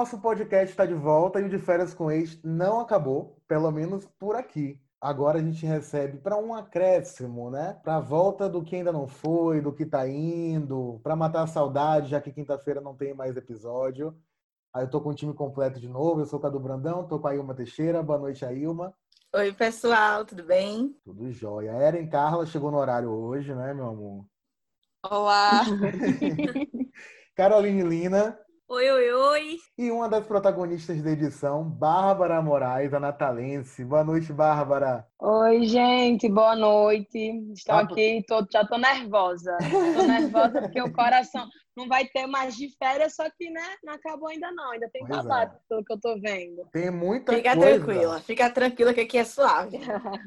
nosso podcast está de volta e o de férias com ex não acabou, pelo menos por aqui. Agora a gente recebe para um acréscimo, né? Para a volta do que ainda não foi, do que está indo, para matar a saudade, já que quinta-feira não tem mais episódio. Aí eu tô com o time completo de novo. Eu sou o Cadu Brandão, tô com a Ilma Teixeira. Boa noite, a Ilma. Oi, pessoal, tudo bem? Tudo jóia. A Eren Carla chegou no horário hoje, né, meu amor? Olá! Caroline Lina. Oi, oi, oi. E uma das protagonistas da edição, Bárbara Moraes, a natalense. Boa noite, Bárbara. Oi, gente, boa noite. Estou ah, aqui, tô, já tô nervosa. Tô nervosa porque o coração não vai ter mais de férias, só que, né, não acabou ainda não. Ainda tem babado, é. pelo que eu tô vendo. Tem muita fica coisa. Fica tranquila, fica tranquila que aqui é suave.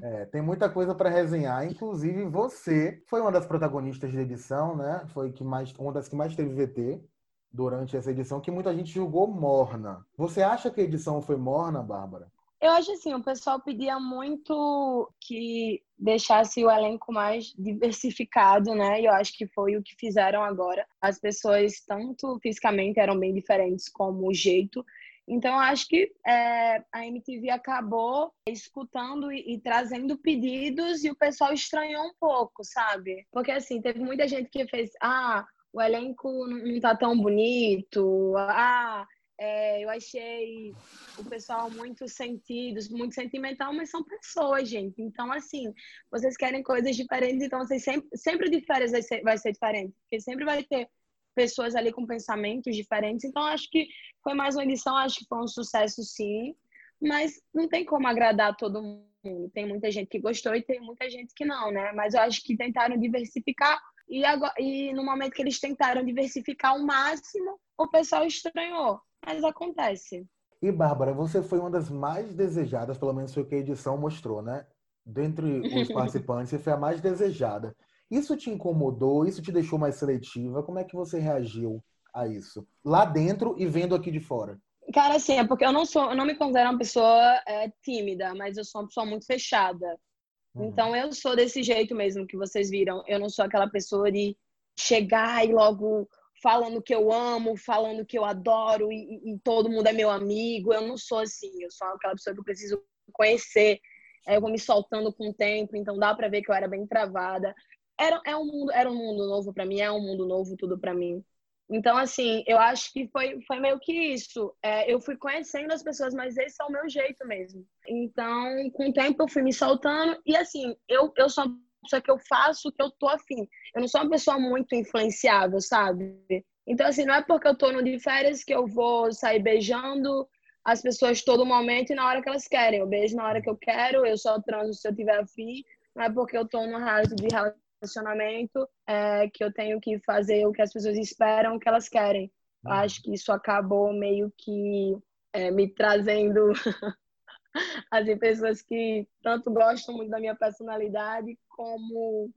É, tem muita coisa para resenhar. Inclusive, você foi uma das protagonistas da edição, né? Foi que mais, uma das que mais teve VT durante essa edição que muita gente julgou morna. Você acha que a edição foi morna, Bárbara? Eu acho assim, o pessoal pedia muito que deixasse o elenco mais diversificado, né? E eu acho que foi o que fizeram agora. As pessoas, tanto fisicamente, eram bem diferentes como o jeito. Então, eu acho que é, a MTV acabou escutando e, e, trazendo pedidos e o pessoal estranhou um pouco, sabe? Porque, assim, teve muita gente que fez, ah, o elenco não tá tão bonito. Ah, é, eu achei o pessoal muito sentidos, muito sentimental, mas são pessoas, gente. Então, assim, vocês querem coisas diferentes, então vocês sempre, sempre de férias vai ser, vai ser diferente, porque sempre vai ter pessoas ali com pensamentos diferentes. Então, acho que foi mais uma edição, acho que foi um sucesso, sim, mas não tem como agradar todo mundo. Tem muita gente que gostou e tem muita gente que não, né? Mas eu acho que tentaram diversificar e, agora, e no momento que eles tentaram diversificar ao máximo, o pessoal estranhou. Mas acontece. E, Bárbara, você foi uma das mais desejadas, pelo menos foi o que a edição mostrou, né? Dentre os participantes, você foi a mais desejada. Isso te incomodou? Isso te deixou mais seletiva? Como é que você reagiu a isso? Lá dentro e vendo aqui de fora? Cara, assim, é porque eu não sou, eu não me considero uma pessoa é, tímida, mas eu sou uma pessoa muito fechada. Uhum. Então eu sou desse jeito mesmo que vocês viram. Eu não sou aquela pessoa de chegar e logo falando que eu amo, falando que eu adoro e, e, todo mundo é meu amigo. Eu não sou assim. Eu sou aquela pessoa que eu preciso conhecer. Eu vou me soltando com o tempo, então dá para ver que eu era bem travada. Era, é um mundo, era um mundo novo para mim, é um mundo novo tudo para mim. Então, assim, eu acho que foi, foi meio que isso. É, eu fui conhecendo as pessoas, mas esse é o meu jeito mesmo. Então, com o tempo, eu fui me soltando. E, assim, eu, eu sou uma pessoa que eu faço o que eu tô afim. Eu não sou uma pessoa muito influenciável, sabe? Então, assim, não é porque eu tô no de férias que eu vou sair beijando as pessoas todo momento e na hora que elas querem. Eu beijo na hora que eu quero, eu só transo se eu tiver afim. Não é porque eu tô numa realidade de relacionamento é, que eu tenho que fazer o que as pessoas esperam, o que elas querem. Uhum. Acho que isso acabou meio que é, me trazendo as pessoas que tanto gostam muito da minha personalidade como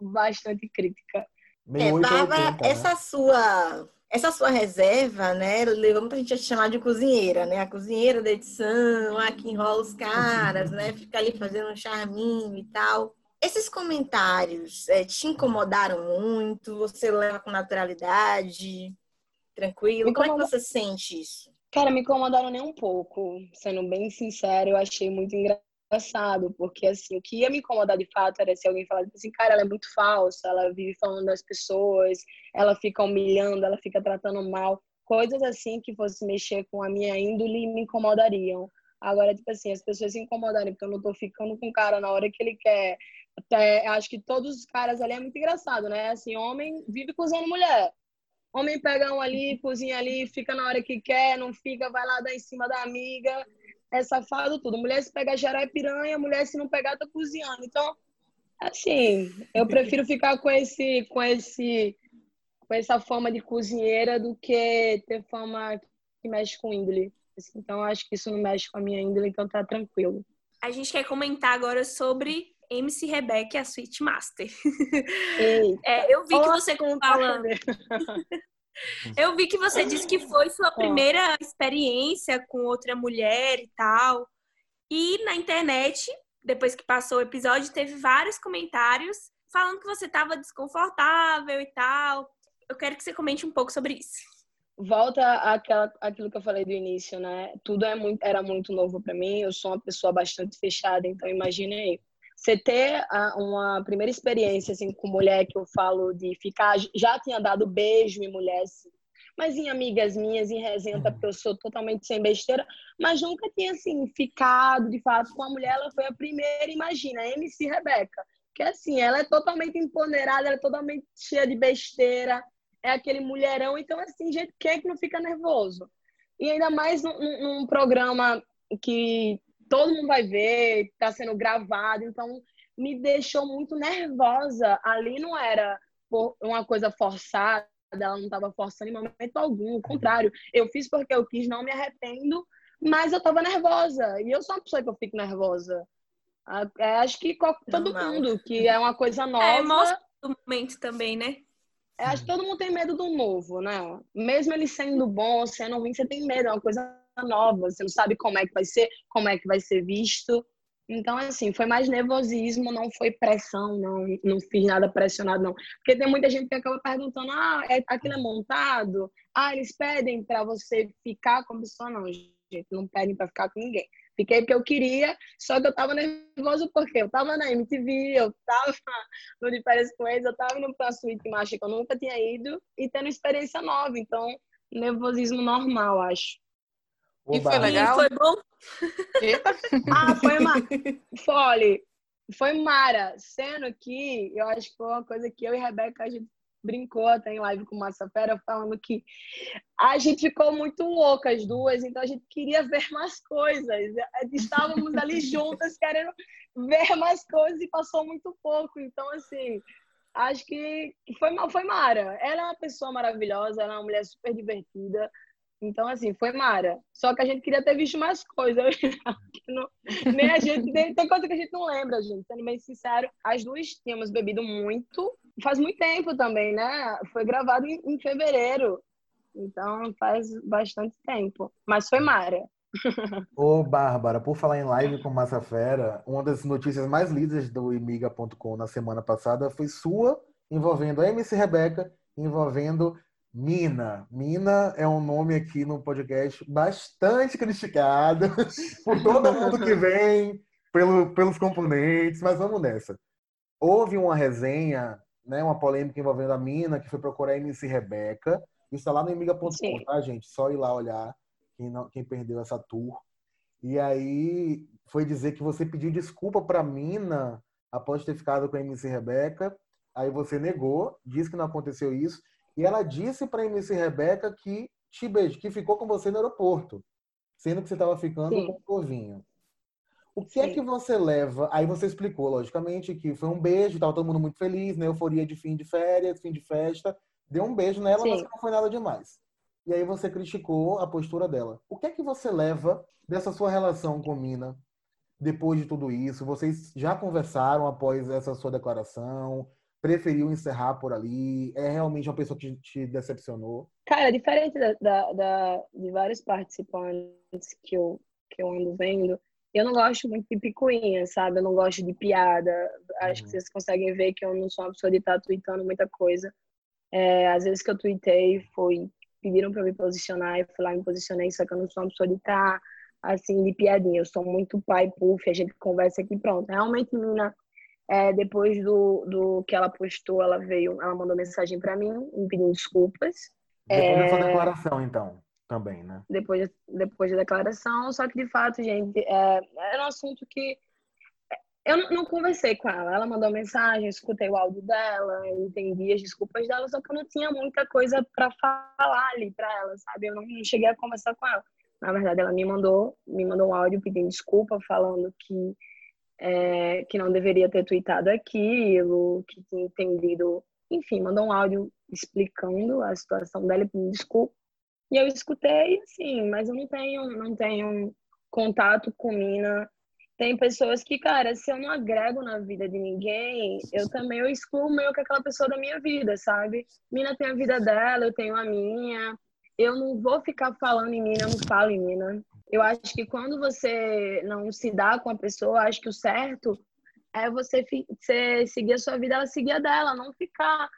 bastante crítica. É, Bárbara, né? essa sua essa sua reserva, né, levou muita gente a te chamar de cozinheira, né? A cozinheira da edição, a que enrola os caras, né? Fica ali fazendo um charminho e tal. Esses comentários é, te incomodaram muito? Você leva com naturalidade? Tranquilo? Como é que você sente isso? Cara, me incomodaram nem um pouco. Sendo bem sincero, eu achei muito engraçado, porque assim, o que ia me incomodar de fato era se alguém falasse assim, cara, ela é muito falsa, ela vive falando das pessoas, ela fica humilhando, ela fica tratando mal. Coisas assim que fosse mexer com a minha índole me incomodariam. Agora, tipo assim, as pessoas se incomodarem porque eu não tô ficando com o cara na hora que ele quer, até, acho que todos os caras ali é muito engraçado, né? Assim, homem vive cozinhando mulher. Homem pega um ali, cozinha ali, fica na hora que quer, não fica, vai lá dar em cima da amiga. É safado tudo. Mulher se pegar gerar é piranha, mulher se não pegar tá cozinhando. Então, assim, eu prefiro ficar com esse com esse com essa fama de cozinheira do que ter fama que mexe com índole. Então, acho que isso não mexe com a minha índole, então tá tranquilo. A gente quer comentar agora sobre MC Rebeca, a Sweet Master. é, eu vi que você falando. eu vi que você disse que foi sua primeira experiência com outra mulher e tal. E na internet, depois que passou o episódio, teve vários comentários falando que você estava desconfortável e tal. Eu quero que você comente um pouco sobre isso. volta àquela, àquilo que eu falei do início, né? Tudo é muito, era muito novo para mim. Eu sou uma pessoa bastante fechada, então imaginei você ter uma primeira experiência assim com mulher que eu falo de ficar já tinha dado beijo em mulher assim, mas em amigas minhas em resenha uhum. porque eu sou totalmente sem besteira mas nunca tinha assim ficado de fato com a mulher ela foi a primeira imagina MC Rebeca que assim ela é totalmente empoderada ela é totalmente cheia de besteira é aquele mulherão então assim gente quem é que não fica nervoso e ainda mais num, num programa que todo mundo vai ver, está sendo gravado, então me deixou muito nervosa. Ali não era uma coisa forçada, ela não estava forçando em momento algum, o contrário, eu fiz porque eu quis, não me arrependo, mas eu estava nervosa, e eu sou uma pessoa que eu fico nervosa. É, acho que todo mundo, que é uma coisa nova. É, mostra o momento também, né? É, acho que todo mundo tem medo do novo, né? Mesmo ele sendo bom, sendo ruim, você tem medo, é uma coisa nova, você não sabe como é que vai ser, como é que vai ser visto. Então, assim, foi mais nervosismo, não foi pressão, não, não fiz nada pressionado, não. Porque tem muita gente que acaba perguntando, ah, é, aquilo é montado? Ah, eles pedem para você ficar com a pessoa? Não, gente, não pedem para ficar com ninguém. Fiquei porque eu queria, só que eu tava nervoso porque eu tava na MTV, eu tava no De Férias com eles, eu tava indo pra suíte mágica que eu nunca tinha ido e tendo experiência nova. Então, nervosismo normal, acho. E foi legal? foi bom? Eita. ah, foi uma... Fole, foi mara. Sendo que eu acho que foi uma coisa que eu e a Rebeca, a gente brincou até em live com Massa Fera, falando que a gente ficou muito louca as duas, então a gente queria ver mais coisas. Estávamos ali juntas querendo ver mais coisas e passou muito pouco. Então, assim, acho que foi, foi Mara. Ela é uma pessoa maravilhosa, ela é uma mulher super divertida. Então, assim, foi Mara. Só que a gente queria ter visto mais coisas. não, nem a gente, tem, tem coisa que a gente não lembra, gente. Sendo bem sincero, as duas tínhamos bebido muito. Faz muito tempo também, né? Foi gravado em, em fevereiro. Então, faz bastante tempo. Mas foi Mara. Ô, Bárbara, por falar em live com Massa Fera, uma das notícias mais lidas do imiga.com na semana passada foi sua, envolvendo a MC Rebeca, envolvendo Mina. Mina é um nome aqui no podcast bastante criticado por todo mundo que vem, pelo, pelos componentes, mas vamos nessa. Houve uma resenha, né, uma polêmica envolvendo a Mina, que foi procurar a MC Rebeca. Isso está lá no emiga.com, tá, gente? Só ir lá olhar quem, não, quem perdeu essa tour. E aí foi dizer que você pediu desculpa para Mina após ter ficado com a MC Rebeca. Aí você negou, disse que não aconteceu isso. E ela disse para a MC Rebeca que te beijou, que ficou com você no aeroporto, sendo que você estava ficando Sim. com o Corvinho. O que é Sim. é que você leva? Aí você explicou, logicamente, que foi um beijo, estava todo mundo muito feliz, né? Euforia de fim de férias, fim de festa. Deu um beijo nela, Sim. mas não foi nada demais. E aí você criticou a postura dela. O que é que você leva dessa sua relação com Mina depois de tudo isso? Vocês já conversaram após essa sua declaração? Preferiu encerrar por ali? É realmente uma pessoa que te decepcionou? Cara, diferente da, da, da, de vários participantes que eu, que eu ando vendo, eu não gosto muito de picuinha, sabe? Eu não gosto de piada. Acho uhum. que vocês conseguem ver que eu não sou uma pessoa de estar tá tweetando muita coisa. É, às vezes que eu tweetei foi pediram para me posicionar, eu fui lá me posicionei, só que eu não sou uma pessoa de estar tá, assim de piadinha. Eu sou muito pai puff, a gente conversa aqui pronto. Realmente, mina, é, depois do, do que ela postou, ela veio, ela mandou mensagem para mim, me pedindo desculpas. Depois é, dessa declaração, então, também, né? Depois, depois da declaração, só que de fato, gente, é, era um assunto que eu não, não conversei com ela. Ela mandou mensagem, escutei o áudio dela, entendi as desculpas dela, só que eu não tinha muita coisa para falar ali para ela, sabe? Eu não cheguei a conversar com ela. Na verdade, ela me mandou, me mandou um áudio pedindo desculpa, falando que é, que não deveria ter tweetado aquilo, que tinha entendido, enfim, mandou um áudio explicando a situação dela e pedindo desculpa. E eu escutei, assim, mas eu não tenho, não tenho contato com Mina. Tem pessoas que, cara, se eu não agrego na vida de ninguém, eu também eu excluo meio que aquela pessoa da minha vida, sabe? Mina tem a vida dela, eu tenho a minha. Eu não vou ficar falando em Mina, eu não falo em Mina. Eu acho que quando você não se dá com a pessoa, acho que o certo é você, você seguir a sua vida, ela seguir a dela, não ficar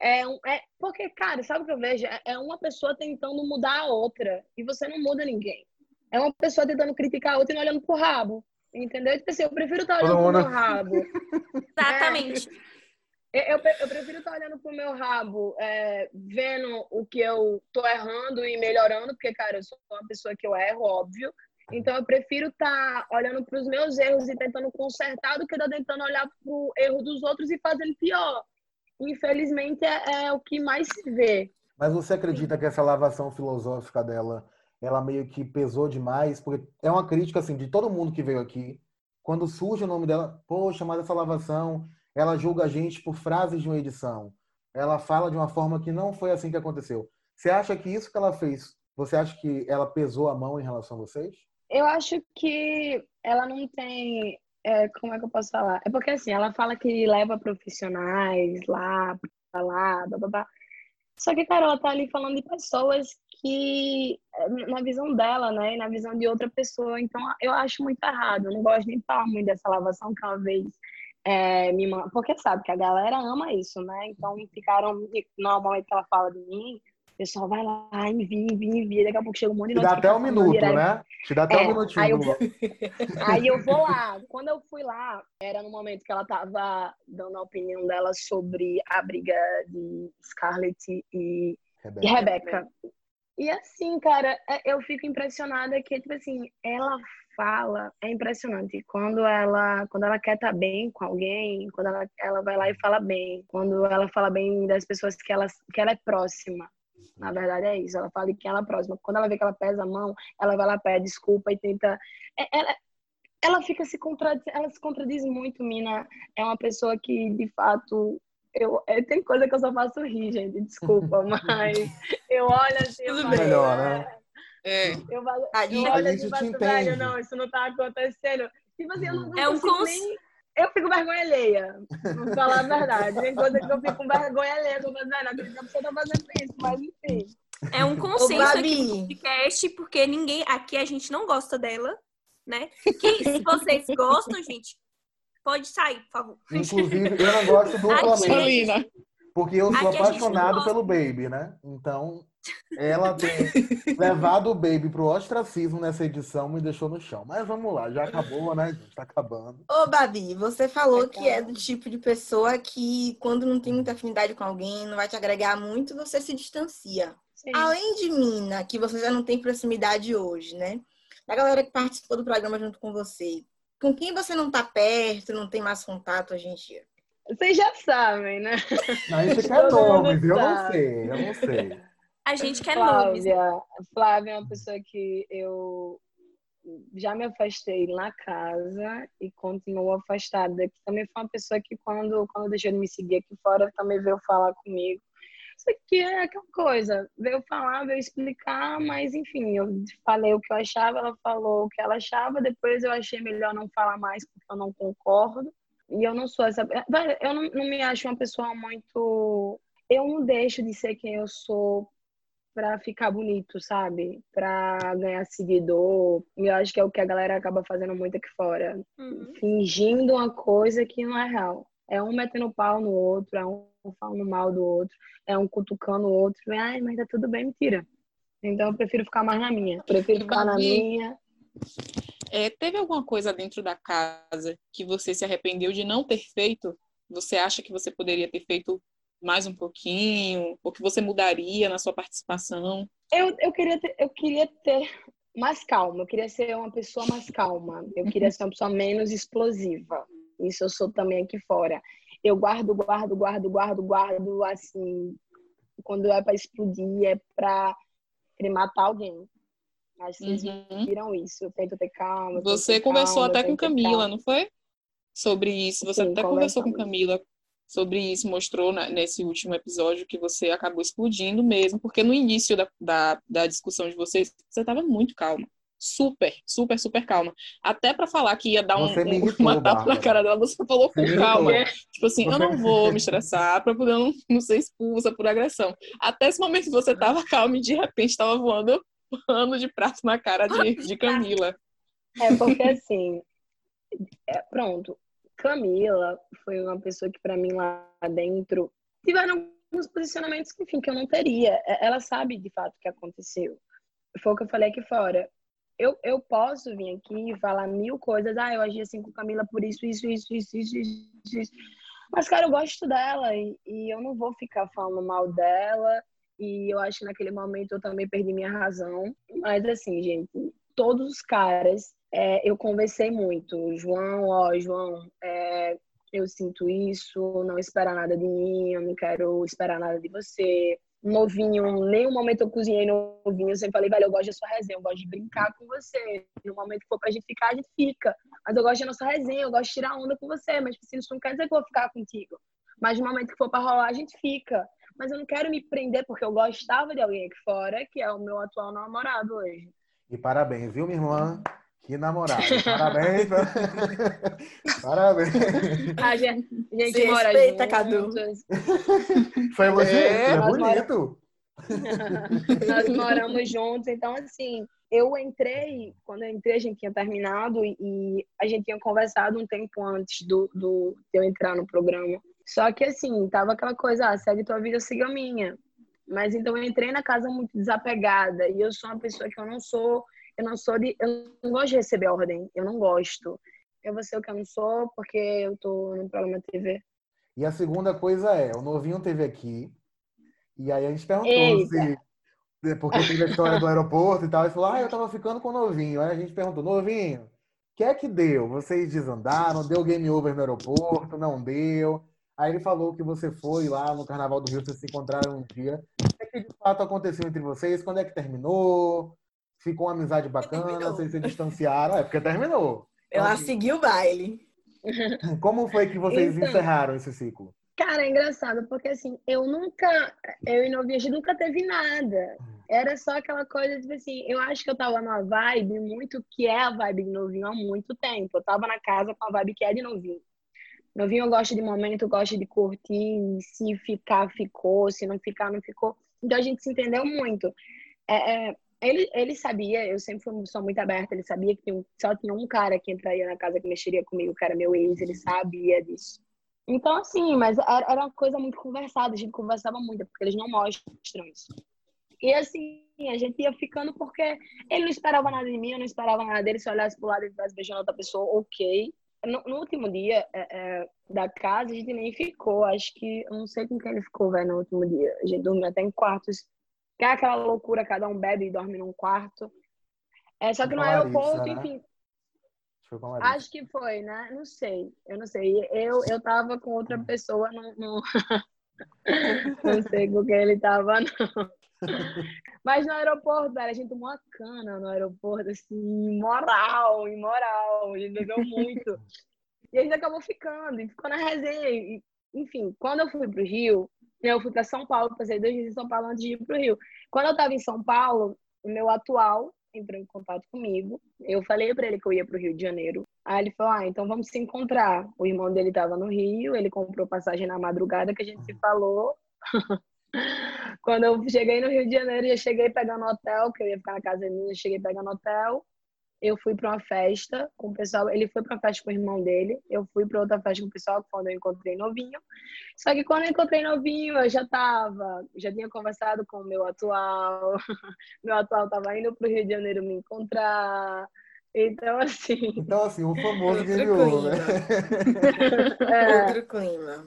É, é porque, cara, sabe o que eu vejo? É, é uma pessoa tentando mudar a outra e você não muda ninguém. É uma pessoa tentando criticar a outra e não olhando pro rabo. Entendeu? Tipo assim, eu prefiro estar tá olhando pro meu rabo. Exatamente. É, eu, eu, prefiro estar olhando pro meu rabo, é, vendo o que eu tô errando e melhorando, porque, cara, eu sou uma pessoa que eu erro, óbvio. Então, eu prefiro estar olhando para os meus erros e tentando consertar do que estar tentando olhar para o erro dos outros e fazendo pior. Infelizmente, é, é o que mais se vê. Mas você acredita que essa lavação filosófica dela ela meio que pesou demais, porque é uma crítica assim de todo mundo que veio aqui. Quando surge o nome dela, poxa, mas essa lavação, ela julga a gente por frases de uma edição. Ela fala de uma forma que não foi assim que aconteceu. Você acha que isso que ela fez, você acha que ela pesou a mão em relação a vocês? Eu acho que ela não tem. É, como é que eu posso falar? É porque assim, ela fala que leva profissionais lá, pra lá, blá, blá, blá. Só que, cara, ela tá ali falando de pessoas que, na visão dela, né, e na visão de outra pessoa, então eu acho muito errado. Eu não gosto nem de falar muito dessa lavação que uma vez é, me porque sabe que a galera ama isso, né? Então ficaram, no momento que ela fala de mim, o pessoal vai lá, envia, envia, envia, daqui a pouco chega um monte de Te dá até um minuto, né? Te dá até é, um minutinho. Aí eu, vou, aí eu vou lá. Quando eu fui lá, era no momento que ela tava dando a opinião dela sobre a briga de Scarlett e Rebeca. E, Rebeca. E assim, cara, é, eu fico impressionada que, tipo assim, ela fala é impressionante. Quando ela, quando ela quer estar tá bem com alguém, quando ela, ela vai lá e fala bem, quando ela fala bem das pessoas que ela, que ela é próxima. Na verdade é isso, ela fala de quem ela é próxima. Quando ela vê que ela pesa a mão, ela vai lá, pede desculpa e tenta. É, ela, ela fica se contradiz, ela se contradiz muito, Mina. É uma pessoa que, de fato, eu, é, tem coisa que eu só faço rir, gente, desculpa, mas eu olho assim. Tudo melhor, né? É. Eu, falo, a gente, eu olho assim, faço, velho, não, isso não tá acontecendo. Tipo assim, eu não, não é um cons... nem... Eu fico vergonha alheia, vou falar a verdade. Tem coisa que eu fico com vergonha alheia, eu falo, não a pessoa tá fazendo isso, mas enfim. É um consenso aqui no podcast, porque ninguém, aqui a gente não gosta dela, né? Que se vocês gostam, gente, pode sair, por favor. Inclusive, eu não gosto do Flamengo. Porque eu sou apaixonado pelo Baby, né? Então, ela tem levado o Baby pro ostracismo nessa edição me deixou no chão. Mas vamos lá, já acabou, né, gente? Tá acabando. Ô, Babi, você falou que é do tipo de pessoa que, quando não tem muita afinidade com alguém, não vai te agregar muito, você se distancia. Sim. Além de Mina, que você já não tem proximidade hoje, né? Da galera que participou do programa junto com você, com quem você não tá perto, não tem mais contato hoje em dia? Vocês já sabem, né? Não, isso aqui é nomes, eu não sei, eu não sei. A gente quer nomes. Flávia é uma pessoa que eu já me afastei na casa e continuo afastada. Que também foi uma pessoa que, quando, quando deixou de me seguir aqui fora, também veio falar comigo. Isso aqui é aquela coisa, veio falar, veio explicar, mas enfim, eu falei o que eu achava, ela falou o que ela achava, depois eu achei melhor não falar mais porque eu não concordo. E eu não sou essa. Eu não, não me acho uma pessoa muito. Eu não deixo de ser quem eu sou para ficar bonito, sabe? Para ganhar seguidor. Eu acho que é o que a galera acaba fazendo muito aqui fora. Uhum. Fingindo uma coisa que não é real. É um metendo pau no outro, é um falando mal do outro, é um cutucando o outro. Ai, mas tá tudo bem, mentira. Então eu prefiro ficar mais na minha. Prefiro ficar na minha. É, teve alguma coisa dentro da casa que você se arrependeu de não ter feito? Você acha que você poderia ter feito mais um pouquinho? Ou que você mudaria na sua participação? Eu, eu, queria, ter, eu queria ter mais calma, eu queria ser uma pessoa mais calma, eu queria ser uma pessoa menos explosiva. Isso eu sou também aqui fora. Eu guardo, guardo, guardo, guardo, guardo, assim, quando é para explodir, é para matar alguém. Acho que vocês uhum. viram isso. Eu tento ter calma. Você conversou calma, até com Camila, não foi? Sobre isso. Você Sim, até conversou com Camila sobre isso, mostrou nesse último episódio que você acabou explodindo mesmo, porque no início da, da, da discussão de vocês, você estava muito calma. Super, super, super calma. Até para falar que ia dar um, um, uma tapa na cara dela, você falou com calma. Tipo assim, eu não vou me estressar para poder não, não ser expulsa por agressão. Até esse momento você estava calma e de repente estava voando pano de prato na cara de, de Camila. É porque assim, é, pronto, Camila foi uma pessoa que, para mim, lá dentro, tiveram alguns posicionamentos que, enfim, que eu não teria. É, ela sabe de fato o que aconteceu. Foi o que eu falei aqui fora. Eu, eu posso vir aqui e falar mil coisas. Ah, eu agi assim com Camila por isso, isso, isso, isso, isso, isso. isso. Mas, cara, eu gosto dela e, e eu não vou ficar falando mal dela. E eu acho que naquele momento eu também perdi minha razão. Mas, assim, gente, todos os caras, é, eu conversei muito. João, ó, João, é, eu sinto isso, não espera nada de mim, eu não quero esperar nada de você. Novinho, nenhum momento eu cozinhei novinho, eu sempre falei, velho, eu gosto da sua resenha, eu gosto de brincar com você. No momento que for pra gente ficar, a gente fica. Mas eu gosto da nossa resenha, eu gosto de tirar onda com você, mas assim, isso não quer dizer que eu vou ficar contigo. Mas no momento que for pra rolar, a gente fica. Mas eu não quero me prender porque eu gostava de alguém aqui fora, que é o meu atual namorado hoje. E parabéns, viu, minha irmã? Que namorado. Parabéns. Parabéns. A gente, a gente Se mora respeita, Cadu. Foi elogio, é, é bonito. Nós moramos juntos, então assim, eu entrei, quando eu entrei a gente tinha terminado e a gente tinha conversado um tempo antes do, do de eu entrar no programa. Só que assim, tava aquela coisa, ah, segue tua vida, siga a minha. Mas então eu entrei na casa muito desapegada e eu sou uma pessoa que eu não sou eu não sou de. Eu não gosto de receber ordem. Eu não gosto. Eu vou ser o que eu não sou porque eu tô no programa TV. E a segunda coisa é, o novinho teve aqui. E aí a gente perguntou Eita. se. Porque teve a história do aeroporto e tal. Ele falou, ah, eu tava ficando com o novinho. Aí a gente perguntou, novinho, o que é que deu? Vocês desandaram? Deu game over no aeroporto? Não deu? Aí ele falou que você foi lá no Carnaval do Rio, vocês se encontraram um dia. O que, é que de fato aconteceu entre vocês? Quando é que terminou? Ficou uma amizade bacana, vocês se distanciaram. É porque terminou. Ela então, seguiu o baile. Como foi que vocês então, encerraram esse ciclo? Cara, é engraçado, porque assim, eu nunca, eu e Novinha, a gente nunca teve nada. Era só aquela coisa, tipo assim, eu acho que eu tava numa vibe muito que é a vibe de novinho há muito tempo. Eu tava na casa com a vibe que é de novinho. Novinho eu gosto de momento, gosto de curtir, se ficar, ficou, se não ficar, não ficou. Então a gente se entendeu muito. É, é, ele, ele sabia, eu sempre fui uma pessoa muito aberta, ele sabia que só tinha um cara que entraria na casa que mexeria comigo, que era meu ex, ele sabia disso. Então, assim, mas era, era uma coisa muito conversada, a gente conversava muito, porque eles não mostram isso. E assim, a gente ia ficando porque ele não esperava nada de mim, eu não esperava nada dele, se eu olhasse pro lado e estivesse beijando outra pessoa, ok. No, no último dia é, é, da casa, a gente nem ficou, acho que, eu não sei com quem ele ficou, velho, no último dia. A gente dormiu até em quartos que é aquela loucura, cada um bebe e dorme num quarto. É, só que no aeroporto, né? enfim. Acho que foi, né? Não sei. Eu não sei. Eu, eu tava com outra pessoa, não, não, não sei com quem ele tava, não. Mas no aeroporto, velho, a gente tomou uma cana no aeroporto, assim, imoral, imoral. A gente bebeu muito. E a gente acabou ficando, e ficou na resenha. E, enfim, quando eu fui pro Rio, eu fui para São Paulo, passei dois dias em São Paulo antes de ir para o Rio. Quando eu estava em São Paulo, o meu atual entrou em contato comigo. Eu falei para ele que eu ia para o Rio de Janeiro. Aí ele falou: Ah, então vamos se encontrar. O irmão dele estava no Rio, ele comprou passagem na madrugada que a gente se falou. Quando eu cheguei no Rio de Janeiro, eu cheguei pegando hotel, que eu ia ficar na casa eu cheguei pegando hotel eu fui para uma festa com o pessoal. Ele foi para uma festa com o irmão dele. Eu fui para outra festa com o pessoal quando eu encontrei novinho. Só que quando eu encontrei novinho, eu já tava, já tinha conversado com o meu atual. meu atual estava indo para o Rio de Janeiro me encontrar. Então, assim. Então, assim, o famoso game over, né? é. Outro clima.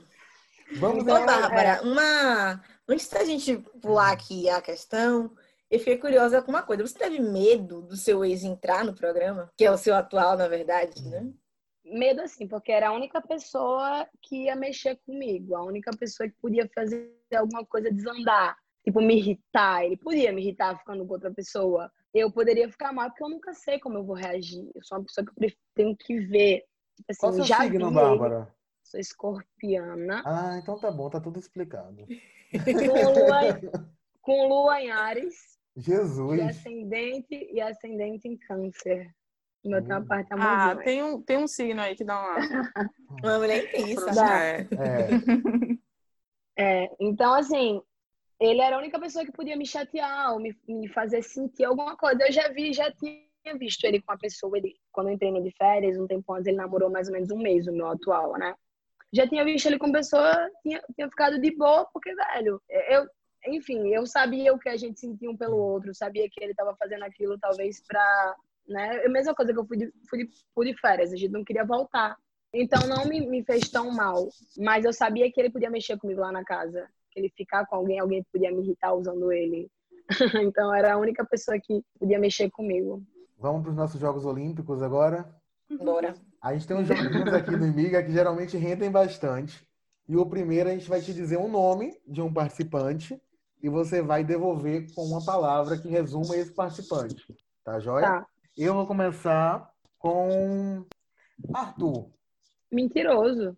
Vamos Ô, Bárbara, é. uma. Antes da gente pular aqui a questão, eu fiquei curiosa com uma coisa. Você teve medo do seu ex entrar no programa? Que é o seu atual, na verdade, né? Medo, assim, porque era a única pessoa que ia mexer comigo, a única pessoa que podia fazer alguma coisa desandar, tipo, me irritar. Ele podia me irritar ficando com outra pessoa. Eu poderia ficar mal, porque eu nunca sei como eu vou reagir. Eu sou uma pessoa que eu tenho que ver. Tipo assim, Qual seu já signo, vi Bárbara? Sou escorpiana. Ah, então tá bom, tá tudo explicado. Com lua, com lua em Ares. Jesus. E ascendente, e ascendente em câncer. O meu tem uma parte amorosa. Ah, tem um, tem um signo aí que dá uma. uma mulher intensa. É. é. Então, assim, ele era a única pessoa que podia me chatear ou me, me fazer sentir alguma coisa. Eu já vi, já tinha visto ele com a pessoa, ele, quando eu entrei no de férias, um tempo antes, ele namorou mais ou menos um mês, o meu atual, né? já tinha visto ele com pessoa, tinha, tinha ficado de boa, porque, velho, eu, enfim, eu sabia o que a gente sentia um pelo outro, sabia que ele estava fazendo aquilo talvez pra, né? É a mesma coisa que eu fui de, fui, de, fui de férias, a gente não queria voltar. Então não me, me fez tão mal, mas eu sabia que ele podia mexer comigo lá na casa, que ele ficar com alguém, alguém podia me irritar usando ele. então era a única pessoa que podia mexer comigo. Vamos para os nossos Jogos Olímpicos agora? Bora. A gente tem uns joguinhos aqui do Imiga que geralmente rendem bastante. E o primeiro a gente vai te dizer um nome de um participante e você vai devolver com uma palavra que resuma esse participante. Tá joia? Tá. Eu vou começar com Arthur. Mentiroso.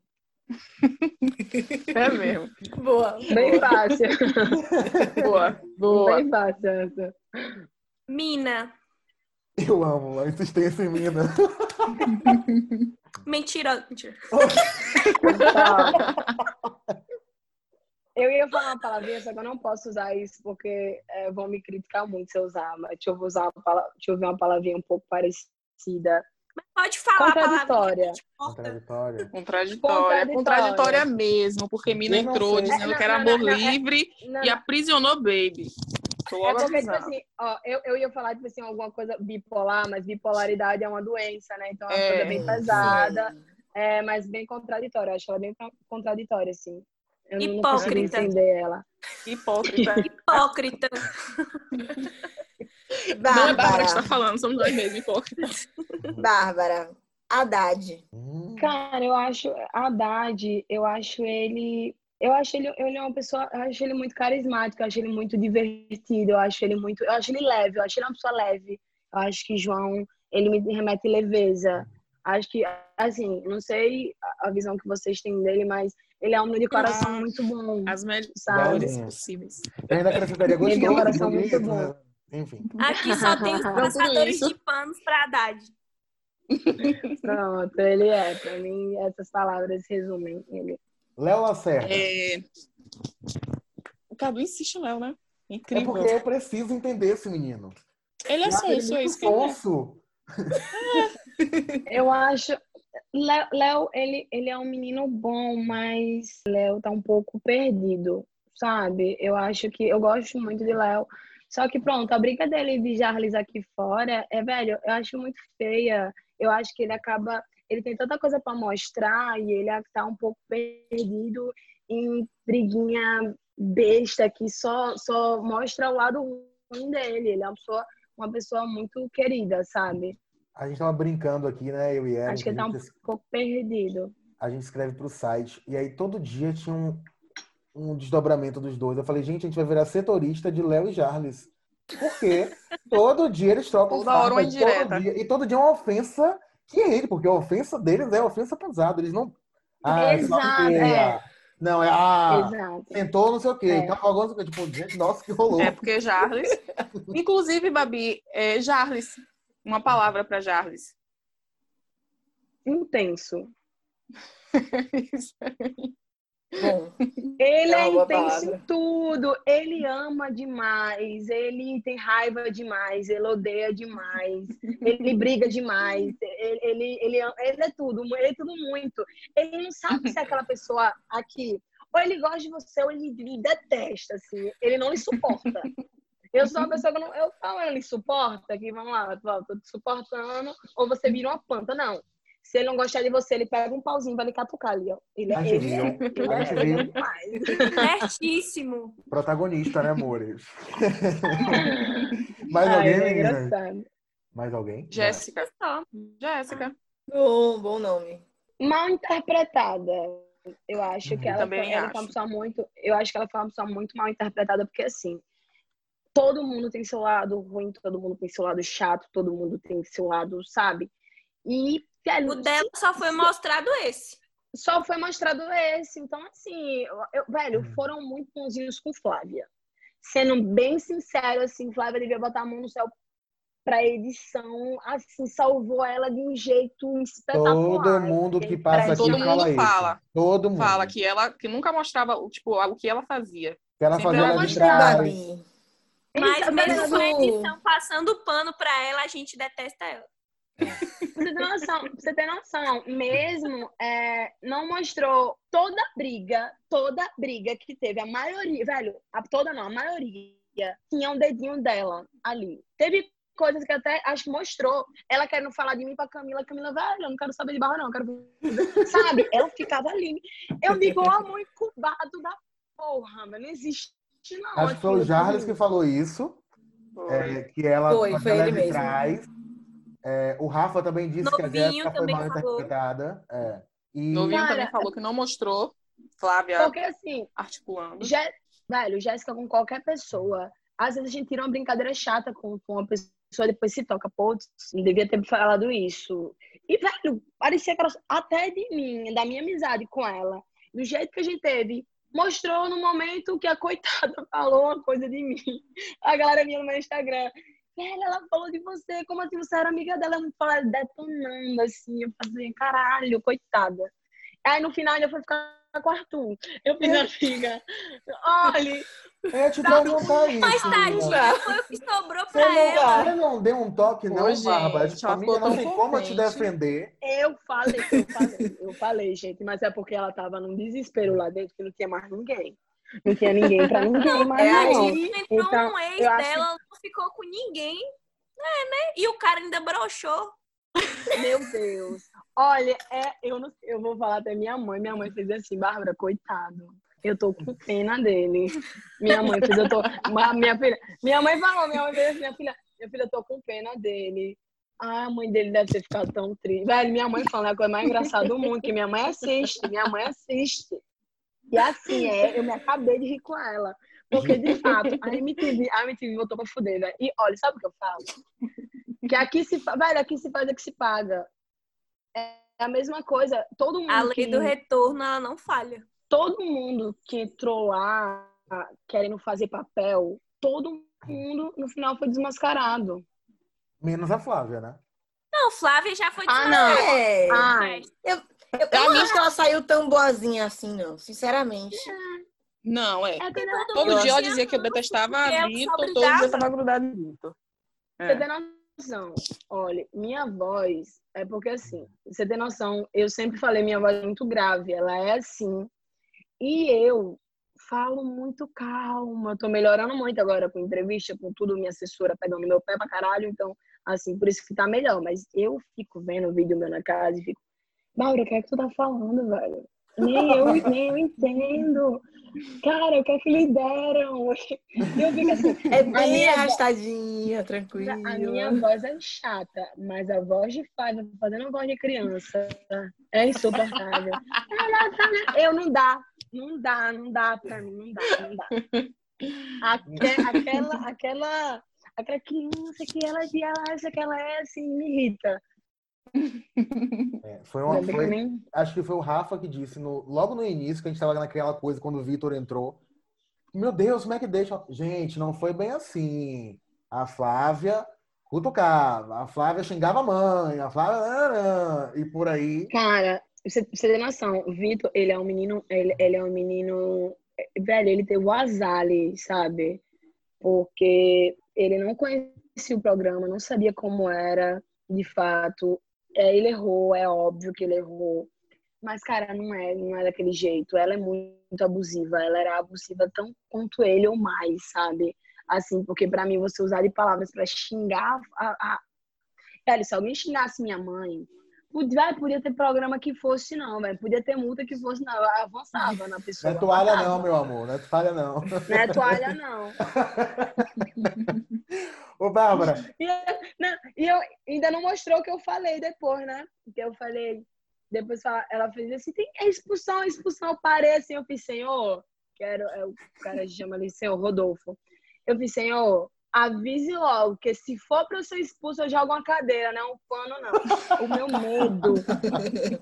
É mesmo. Boa. Bem boa. fácil. Boa. Boa. Bem fácil essa. Mina. Eu amo a insistência em mina. Mentira. Mentira. Eu ia falar uma palavrinha, só que eu não posso usar isso porque é, vão me criticar muito se eu usar. Mas deixa eu, usar uma, palavra, deixa eu ver uma palavrinha um pouco parecida. Mas pode falar Contraditória. Contraditória. Contraditória. Contraditória mesmo, porque Mina entrou dizendo não, que era amor não, não, livre e aprisionou Baby. É porque, tipo assim, ó, eu, eu ia falar, tipo assim, alguma coisa bipolar, mas bipolaridade é uma doença, né? Então é uma é, coisa bem pesada, é, mas bem contraditória. Acho ela bem contraditória, assim. Eu Hipócrita. Não entender ela. Hipócrita. Hipócrita. Bárbara. Não é Bárbara que está falando, somos nós mesmos, hipócritas. Bárbara, Haddad. Cara, eu acho Haddad, eu acho ele eu acho ele, ele é uma pessoa, eu acho ele muito carismático, eu acho ele muito divertido, eu acho ele muito, eu acho ele leve, eu acho ele uma pessoa leve. Eu acho que João, ele me remete leveza. Acho que, assim, não sei a visão que vocês têm dele, mas ele é um de coração ah, muito bom. As melhores possíveis. Eu ainda acrescentaria gostoso. Ele tem um coração muito bom. Né? Enfim. Aqui só tem os passadores de panos para Haddad. Pronto, ele é. Para mim, essas palavras resumem ele. Léo Lacerda. É... O Cadu insiste, Léo, né? Incrível. É porque eu preciso entender esse menino. Ele é sonso, é isso que sonso. Eu acho. Léo, ele, ele é um menino bom, mas Léo tá um pouco perdido, sabe? Eu acho que. Eu gosto muito de Léo. Só que pronto, a briga dele de Jarlis aqui fora é, velho, eu acho muito feia. Eu acho que ele acaba ele tem tanta coisa para mostrar e ele está um pouco perdido em briguinha besta que só, só mostra o lado ruim dele. Ele é uma pessoa, uma pessoa muito querida, sabe? A gente tava brincando aqui, né, eu e ela. Acho que ele tá um pouco perdido. A gente escreve pro site e aí todo dia tinha um, um desdobramento dos dois. Eu falei, gente, a gente vai virar setorista de Léo e Jarles. Porque todo dia eles trocam Toda hora uma indireta. Dia, e todo dia é uma ofensa que é ele, porque a ofensa deles é ofensa pesada. Eles não. Ah, Exato, é. Não, é ah, tentou não sei o quê. É. Então, não sei o quê. Tipo, gente, nossa, que rolou. É porque Jarles. Inclusive, Babi, é Jarles. Uma palavra para Jarles. Intenso. Isso aí. Bom, ele é, é intenso em tudo. Ele ama demais. Ele tem raiva demais. Ele odeia demais. ele briga demais. Ele, ele, ele, ele, é tudo. Ele é tudo muito. Ele não sabe se é aquela pessoa aqui. Ou ele gosta de você ou ele lhe detesta. Assim. Ele não lhe suporta. Eu sou uma pessoa que não. Eu falo, ele suporta, que vamos lá, tô te suportando, ou você vira uma planta. Não. Se ele não gostar de você, ele pega um pauzinho pra ele catucar ali, ó. Ele, é, ele, é, ele é demais. Certíssimo. Protagonista, né, amores? Mais Ai, alguém, é engraçado. Mais alguém? Jéssica. Jéssica. Bom, bom nome. Mal interpretada. Eu acho que ela, foi, ela foi uma pessoa muito. Eu acho que ela foi uma pessoa muito mal interpretada, porque assim, todo mundo tem seu lado ruim, todo mundo tem seu lado chato, todo mundo tem seu lado, sabe? E o dela só foi mostrado esse. Só foi mostrado esse. Então, assim, eu, velho, hum. foram muito bonzinhos com Flávia. Sendo bem sincero, assim, Flávia devia botar a mão no céu pra edição, assim, salvou ela de um jeito espetacular. Todo mundo que passa aqui todo fala mundo fala. Isso. Todo mundo. Fala que ela que nunca mostrava, tipo, o que ela fazia. Que ela fazia ela de trás. Mas mesmo com a edição passando pano pra ela, a gente detesta ela. Você tem noção, você tem noção, mesmo é, não mostrou toda a briga, toda a briga que teve, a maioria, velho, a, toda não, a maioria tinha um dedinho dela ali. Teve coisas que até acho que mostrou. Ela querendo falar de mim pra Camila, Camila, velho, eu não quero saber de barra, não, quero. Sabe? Ela ficava ali. Eu digo, ó, amor incubado da porra, mas não existe. Acho que foi o Jarles que falou isso. É, que ela, foi, foi ele mesmo. Trás, é, o Rafa também disse Novinho que a Jéssica foi mal falou. interpretada. É. E Novinho Cara, também falou que não mostrou Flávia Porque assim, articulando. Jé... velho, Jéssica com qualquer pessoa. Às vezes a gente tira uma brincadeira chata com, com uma pessoa, depois se toca, pô, não devia ter falado isso. E, velho, parecia que era até de mim, da minha amizade com ela, do jeito que a gente teve, mostrou no momento que a coitada falou uma coisa de mim. A galera vinha no meu Instagram. Velho, ela falou de você, como assim você era amiga dela? Eu falava detonando, assim, eu fazia, caralho, coitada. Aí no final ainda foi ficar com o Arthur. Eu fiz amiga. Olha, eu ia te perguntar isso. Mas tadinha, foi o que sobrou Você pra não, ela. você não deu um toque, não, Ô, gente, Bárbara? Tipo, amiga, não tem como eu te defender. eu falei, eu falei, eu falei, gente, mas é porque ela tava num desespero lá dentro que não tinha mais ninguém. Não tinha ninguém pra ninguém mais, É não. Tadinha, então, Então, um ex eu acho dela não ficou com ninguém. É, né? E o cara ainda broxou. Meu Deus. Olha, é, eu, não, eu vou falar até minha mãe. Minha mãe fez assim, Bárbara, coitado. Eu tô com pena dele. Minha mãe fez, eu tô. Minha, filha, minha mãe falou, minha mãe fez assim, minha filha, minha filha, eu tô com pena dele. Ah, a mãe dele deve ter ficado tão triste. Velho, minha mãe falando a coisa mais engraçada do mundo, que minha mãe assiste, minha mãe assiste. E assim, é, eu me acabei de rir com ela. Porque, de fato, a MTV, a MTV voltou pra fuder. E olha, sabe o que eu falo? Que aqui se faz, velho, aqui se faz é que se paga. É a mesma coisa. Todo mundo. A lei que, do retorno, ela não falha. Todo mundo que entrou lá querendo fazer papel, todo mundo no final foi desmascarado. Menos a Flávia, né? Não, Flávia já foi Ah, não. É. Ai, Eu, eu não acho que ela saiu tão boazinha assim, não. Sinceramente. Não, é. é que não, Todo Eu dia ela acho- dizia que eu detestava a eu Vitor, todo dia eu tava grudado em Vitor. Você É. tem noção? Olha, minha voz é porque assim, você tem noção, eu sempre falei minha voz é muito grave, ela é assim. E eu falo muito calma, tô melhorando muito agora com entrevista, com tudo, minha assessora pegando meu pé pra caralho, então, assim, por isso que tá melhor. Mas eu fico vendo o vídeo meu na casa e fico, Maura, o que é que tu tá falando, velho? Nem eu, nem eu entendo. Cara, o que é que lhe deram? Eu fico assim, É a bem arrastadinha, tranquila. a minha voz é chata, mas a voz de Flávia fazendo voz de criança é insuportável. Eu não dá, não dá, não dá pra mim, não dá, não dá. Aque- aquela, aquela, aquela criança que ela, que ela acha que ela é assim, me irrita. É, foi uma, foi- nem- acho que foi o Rafa que disse, no, logo no início, que a gente tava naquela coisa, quando o Vitor entrou. Meu Deus, como é que deixa? Gente, não foi bem assim. A Flávia cutucava, a Flávia xingava a mãe, a Flávia. E por aí. Cara, você, você tem noção, o Vitor, ele é um menino, ele, ele é um menino, velho, ele teve o azar sabe? Porque ele não conhecia o programa, não sabia como era, de fato. É, ele errou, é óbvio que ele errou. Mas, cara, não é, não é daquele jeito. Ela é muito abusiva. Ela era abusiva tão quanto ele ou mais, sabe? Assim, porque pra mim você usar de palavras pra xingar a, a... Se alguém xingasse minha mãe, Podia, podia ter programa que fosse, não, velho. Podia ter multa que fosse, não. Eu avançava na Não pessoa. é toalha, avançava. não, meu amor. Não é toalha, não. Não é toalha, não. Ô, Bárbara, E, não, e eu ainda não mostrou o que eu falei depois, né? Que eu falei. Depois ela fez assim: tem expulsão, expulsão. Eu parei assim, eu fiz, senhor. Que era, é, o cara chama ali, senhor Rodolfo. Eu fiz, senhor, avise logo, que se for eu ser expulso, eu jogo uma cadeira, não um pano, não. O meu medo,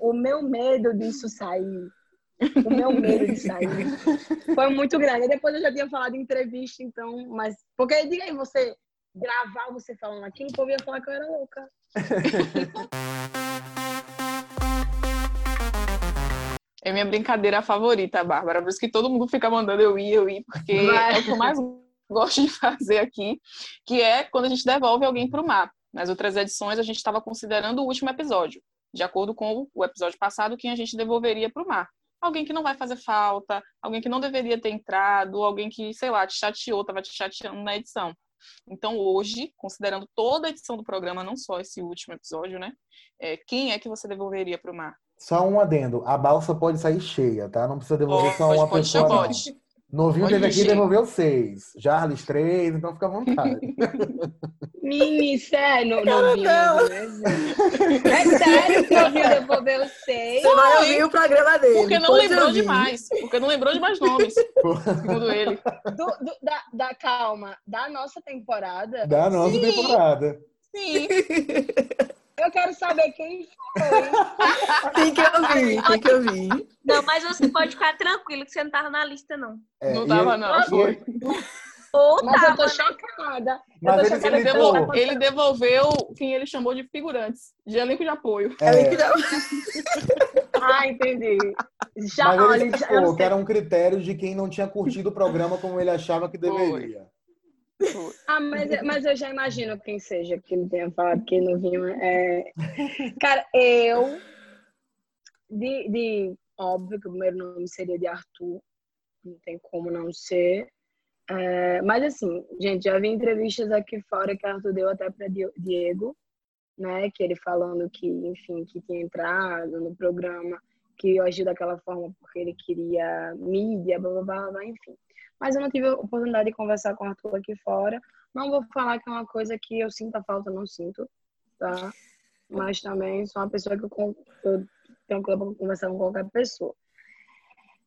o meu medo disso sair. O meu medo de sair foi muito grande. Depois eu já tinha falado em entrevista, então, mas. Porque diga aí, você gravar você falando aquilo, o povo ia falar que eu era louca. É minha brincadeira favorita, Bárbara. Por isso que todo mundo fica mandando eu ir, eu ir, porque Vai. é o que eu mais gosto de fazer aqui, que é quando a gente devolve alguém para o mar. Nas outras edições, a gente estava considerando o último episódio, de acordo com o episódio passado, quem a gente devolveria para o mar. Alguém que não vai fazer falta, alguém que não deveria ter entrado, alguém que, sei lá, te chateou, estava te chateando na edição. Então, hoje, considerando toda a edição do programa, não só esse último episódio, né? É, quem é que você devolveria para o mar? Só um adendo. A balsa pode sair cheia, tá? Não precisa devolver só uma pode, pessoa. Pode. Novinho teve aqui e devolveu seis. Jarles, três, então fica à vontade. Mini, sério, novinho. É sério que o novinho devolveu seis? Você vai ouvir o programa dele. Porque não lembrou ouvir. demais. Porque não lembrou de mais nomes, segundo ele. Do, do, da, da, calma, da nossa temporada? Da nossa Sim. temporada. Sim. Eu quero saber quem foi. Tem que ouvir, tem que ouvir. Não, mas você pode ficar tranquilo que você não tava na lista, não. É, não tava, não. Ou mas tava, eu tô chocada. Mas eu tô chocada. Ele, devolveu, ele devolveu quem ele chamou de figurantes, de elenco de apoio. É. ah, entendi. Já, mas olha, ele explicou que era um critério de quem não tinha curtido o programa como ele achava que deveria. Foi. Ah, mas, mas eu já imagino quem seja que ele tenha falado que não vinha. É... Cara, eu. De, de. Óbvio que o primeiro nome seria de Arthur. Não tem como não ser. É, mas assim, gente, já vi entrevistas aqui fora que Arthur deu até para Diego, né? Que ele falando que, enfim, que tinha entrado no programa, que eu agi daquela forma porque ele queria mídia, blá blá blá, blá enfim mas eu não tive a oportunidade de conversar com o Arthur aqui fora. Não vou falar que é uma coisa que eu sinto a falta, não sinto, tá? Mas também sou uma pessoa que eu, tenho para conversar com qualquer pessoa.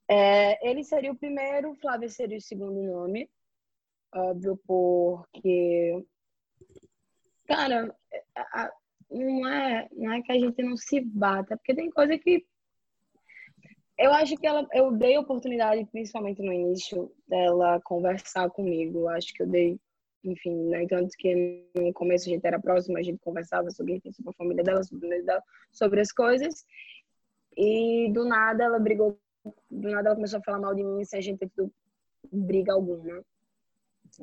É, ele seria o primeiro, Flávio seria o segundo nome, óbvio, porque, cara, não é, não é que a gente não se bata, é porque tem coisa que eu acho que ela, eu dei oportunidade, principalmente no início, dela conversar comigo. Acho que eu dei, enfim, né? Tanto que no começo a gente era próximo, a gente conversava sobre, sobre a família dela, sobre, sobre as coisas. E do nada ela brigou, do nada ela começou a falar mal de mim sem a gente ter tido briga alguma.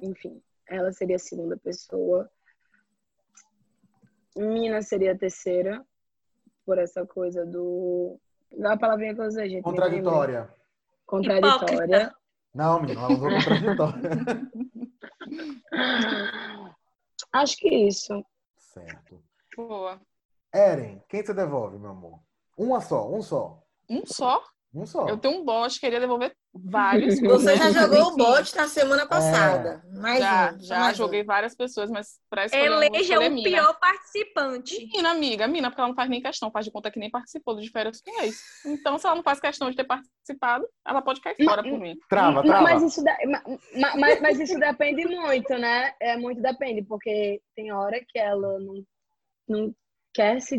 Enfim, ela seria a segunda pessoa. Mina seria a terceira, por essa coisa do Dá a palavrinha que eu usei, gente. Contraditória. Contraditória. Não, menina, ela usou contraditória. Acho que isso. Certo. Boa. Eren, quem você devolve, meu amor? Uma só, um só. Um só? Um só. Eu tenho um bot, queria devolver vários. Você já jogou o bot na semana passada. É. Mais já, um, já mais joguei um. várias pessoas, mas pra escolher Eleja um, o pior participante. Mina, amiga, mina, porque ela não faz nem questão, faz de conta que nem participou do de férias com ex. Então, se ela não faz questão de ter participado, ela pode cair fora por mim. Trava, trava. Mas isso, da, mas, mas, mas isso depende muito, né? É muito depende, porque tem hora que ela não, não quer se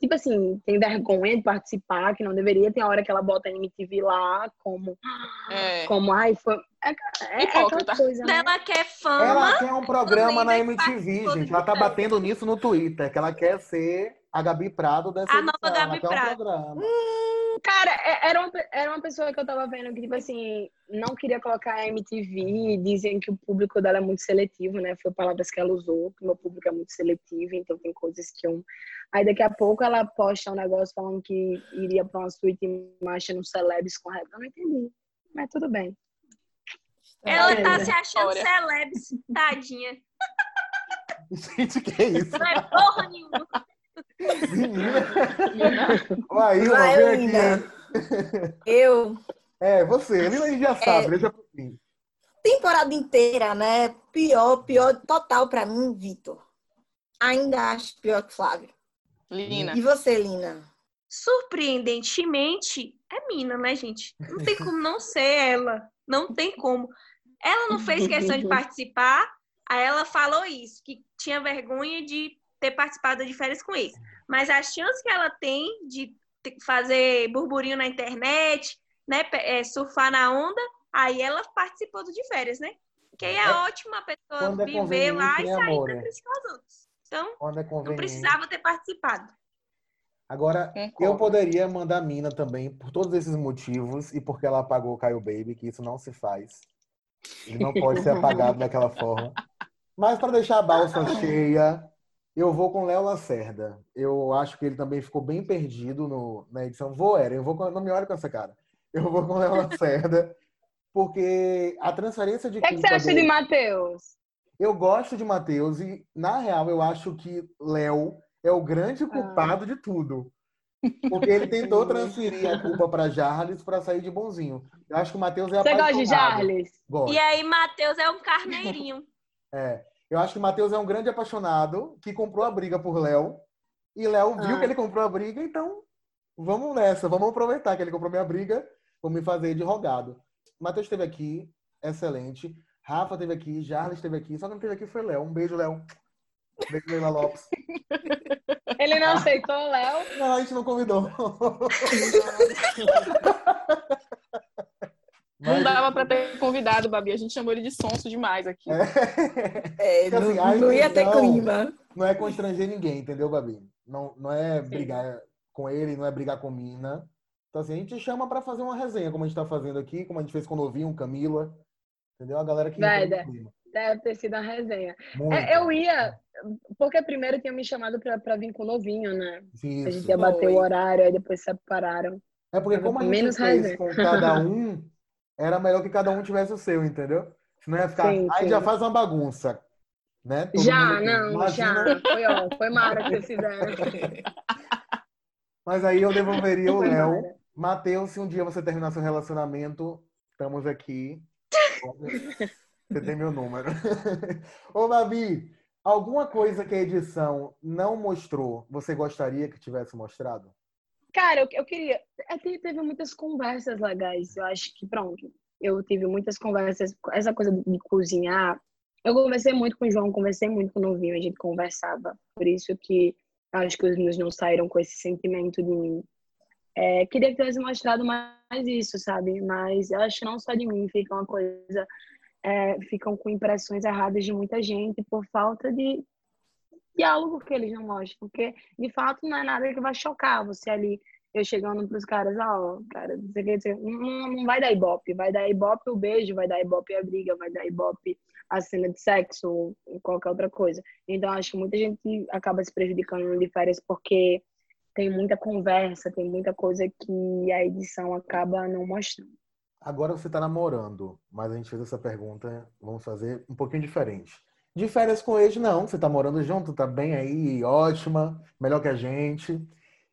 tipo assim, tem vergonha de participar, que não deveria, tem a hora que ela bota a MTV lá como, É. como ai, foi. É, é, é coisa, né? Ela quer fama. Ela quer um programa na MTV, gente. Ela tá batendo nisso no Twitter, que ela quer ser a Gabi Prado dessa A edição. nova Gabi ela quer um Prado. programa. Cara, é- era uma, era uma pessoa que eu tava vendo que, tipo assim, não queria colocar a MTV, dizem que o público dela é muito seletivo, né? Foi palavras que ela usou, que o meu público é muito seletivo, então tem coisas que eu. Aí daqui a pouco ela posta um negócio falando que iria pra uma suíte marcha no Celebs com rap. Eu não entendi. Mas tudo bem. Ela tá se achando História. celebs, tadinha. Gente, que é isso? Não é porra nenhuma. Menina. Vai, vem aqui. Eu, É, você. Lina a gente já sabe, deixa pro fim. temporada inteira, né? Pior, pior total pra mim, Vitor. Ainda acho pior que Flávio. Lina. E você, Lina? Surpreendentemente, é mina, né, gente? Não tem como não ser ela. Não tem como. Ela não fez questão de participar, aí ela falou isso, que tinha vergonha de ter participado de férias com eles. Mas a chance que ela tem de fazer burburinho na internet, né, é, surfar na onda, aí ela participou do de férias, né? Que aí é, É. ótimo a pessoa é viver lá e né, sair amor? pra criticar os outros. Então, é não precisava ter participado. Agora, eu poderia mandar a Mina também, por todos esses motivos, e porque ela apagou o Caio Baby, que isso não se faz. Ele não pode ser apagado daquela forma. Mas para deixar a balsa cheia, Eu vou com Léo Lacerda. Eu acho que ele também ficou bem perdido no, na edição. Vou, Eren, eu vou com, não me olhe com essa cara. Eu vou com Léo Lacerda, porque a transferência de. O que, é que você acha dele, de Matheus? Eu gosto de Matheus e, na real, eu acho que Léo é o grande ah. culpado ah. de tudo. Porque ele tentou transferir a culpa para Jarles para sair de bonzinho. Eu acho que o Matheus é Você gosta de Jarles? Gosto. E aí, Matheus é um carneirinho. é. Eu acho que o Matheus é um grande apaixonado que comprou a briga por Léo. E Léo viu ah. que ele comprou a briga, então vamos nessa, vamos aproveitar que ele comprou minha briga, vou me fazer de rogado. Matheus esteve aqui, excelente. Rafa esteve aqui, Jarles esteve aqui, só que não esteve aqui foi Léo. Um beijo, Léo. Um beijo, Leila Lopes. Ele não aceitou o Léo? Não, a gente não convidou. Não dava para ter convidado, Babi. A gente chamou ele de sonso demais aqui. É, é não, assim, não ia ter clima. Não é constranger ninguém, entendeu, Babi? Não, não é Sim. brigar com ele, não é brigar com Mina. Então, assim, a gente chama para fazer uma resenha, como a gente tá fazendo aqui, como a gente fez com o Novinho, Camila. Entendeu? A galera que. Vai, deve ter sido uma resenha. É, eu ia, porque primeiro tinha me chamado para vir com o Novinho, né? Isso. A gente ia bater o horário, aí depois separaram. É porque, como a gente Menos fez resenha. com cada um. era melhor que cada um tivesse o seu, entendeu? Senão ia ficar. Sim, aí sim. já faz uma bagunça. Né? Todo já, não, Imagina... já. Foi, ó, foi mara que vocês fizeram. Mas aí eu devolveria o Léo. Matheus, se um dia você terminar seu relacionamento, estamos aqui. Você tem meu número. Ô, Babi, alguma coisa que a edição não mostrou, você gostaria que tivesse mostrado? Cara, eu, eu queria. É teve muitas conversas legais. Eu acho que, pronto, eu tive muitas conversas. Essa coisa de cozinhar. Eu conversei muito com o João, conversei muito com o Novinho, a gente conversava. Por isso que acho que os meus não saíram com esse sentimento de mim. É, queria que tivesse mostrado mais isso, sabe? Mas eu acho que não só de mim, fica uma coisa. É, ficam com impressões erradas de muita gente por falta de diálogo que eles não mostram, porque de fato não é nada que vai chocar você ali, eu chegando pros caras, ó, oh, cara, não, não vai dar ibope, vai dar ibope o beijo, vai dar ibope a briga, vai dar ibope a cena de sexo ou qualquer outra coisa. Então acho que muita gente acaba se prejudicando de férias porque tem muita conversa, tem muita coisa que a edição acaba não mostrando. Agora você está namorando, mas a gente fez essa pergunta, vamos fazer um pouquinho diferente. De férias com ex, não. Você tá morando junto, tá bem aí, ótima, melhor que a gente.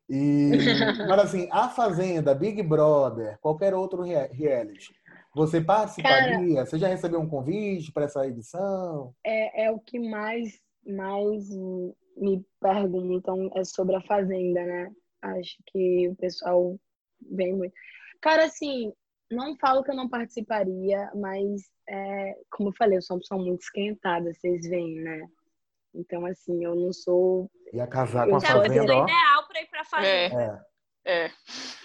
E, mas assim, a Fazenda, Big Brother, qualquer outro reality, você participaria? Cara, você já recebeu um convite para essa edição? É, é o que mais, mais me perguntam é sobre a Fazenda, né? Acho que o pessoal vem muito. Cara, assim, não falo que eu não participaria, mas é, como eu falei, eu sou uma pessoa muito esquentada, vocês veem, né? Então, assim, eu não sou. Ia casar com a fazenda, é ó. ideal para ir para fazenda. É.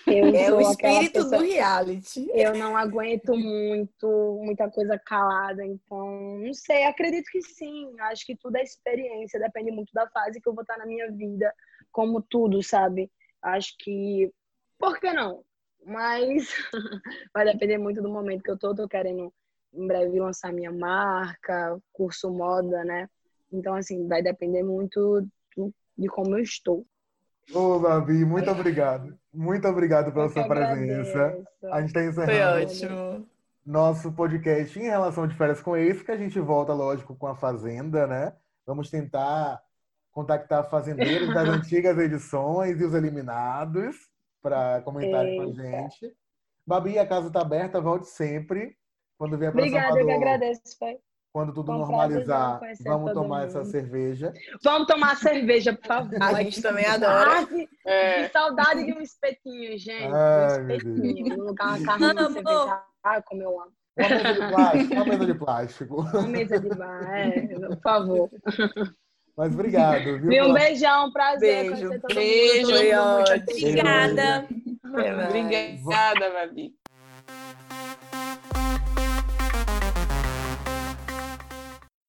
é. é o espírito pessoa, do reality. Eu não aguento muito, muita coisa calada, então, não sei, acredito que sim. Acho que tudo é experiência, depende muito da fase que eu vou estar na minha vida, como tudo, sabe? Acho que. Por que não? Mas vai depender muito do momento que eu tô, tô querendo em breve lançar minha marca, curso moda, né? Então, assim, vai depender muito de como eu estou. Ô, Babi, muito obrigado. Muito obrigado pela sua presença. A gente está encerrando. Foi ótimo. Nosso podcast em relação de férias com ex, que a gente volta, lógico, com a Fazenda, né? Vamos tentar contactar fazendeiros das antigas edições e os eliminados para comentarem com a gente. Babi, a casa está aberta, volte sempre. Quando vier para Obrigada, Salvador, eu que agradeço, pai. Quando tudo normalizar, vamos tomar essa cerveja. Vamos tomar cerveja, por favor. A gente também adora. Que, é. que saudade de um espetinho, gente. Ai, um espetinho. No lugar, uma carne de cerveja. Ah, como eu amo. Uma mesa de plástico. Uma mesa de plástico. Uma mesa de bar, é, por favor. Mas obrigado. Viu? Um beijão, prazer. Beijo, beijo. Obrigada. Obrigada, Babi.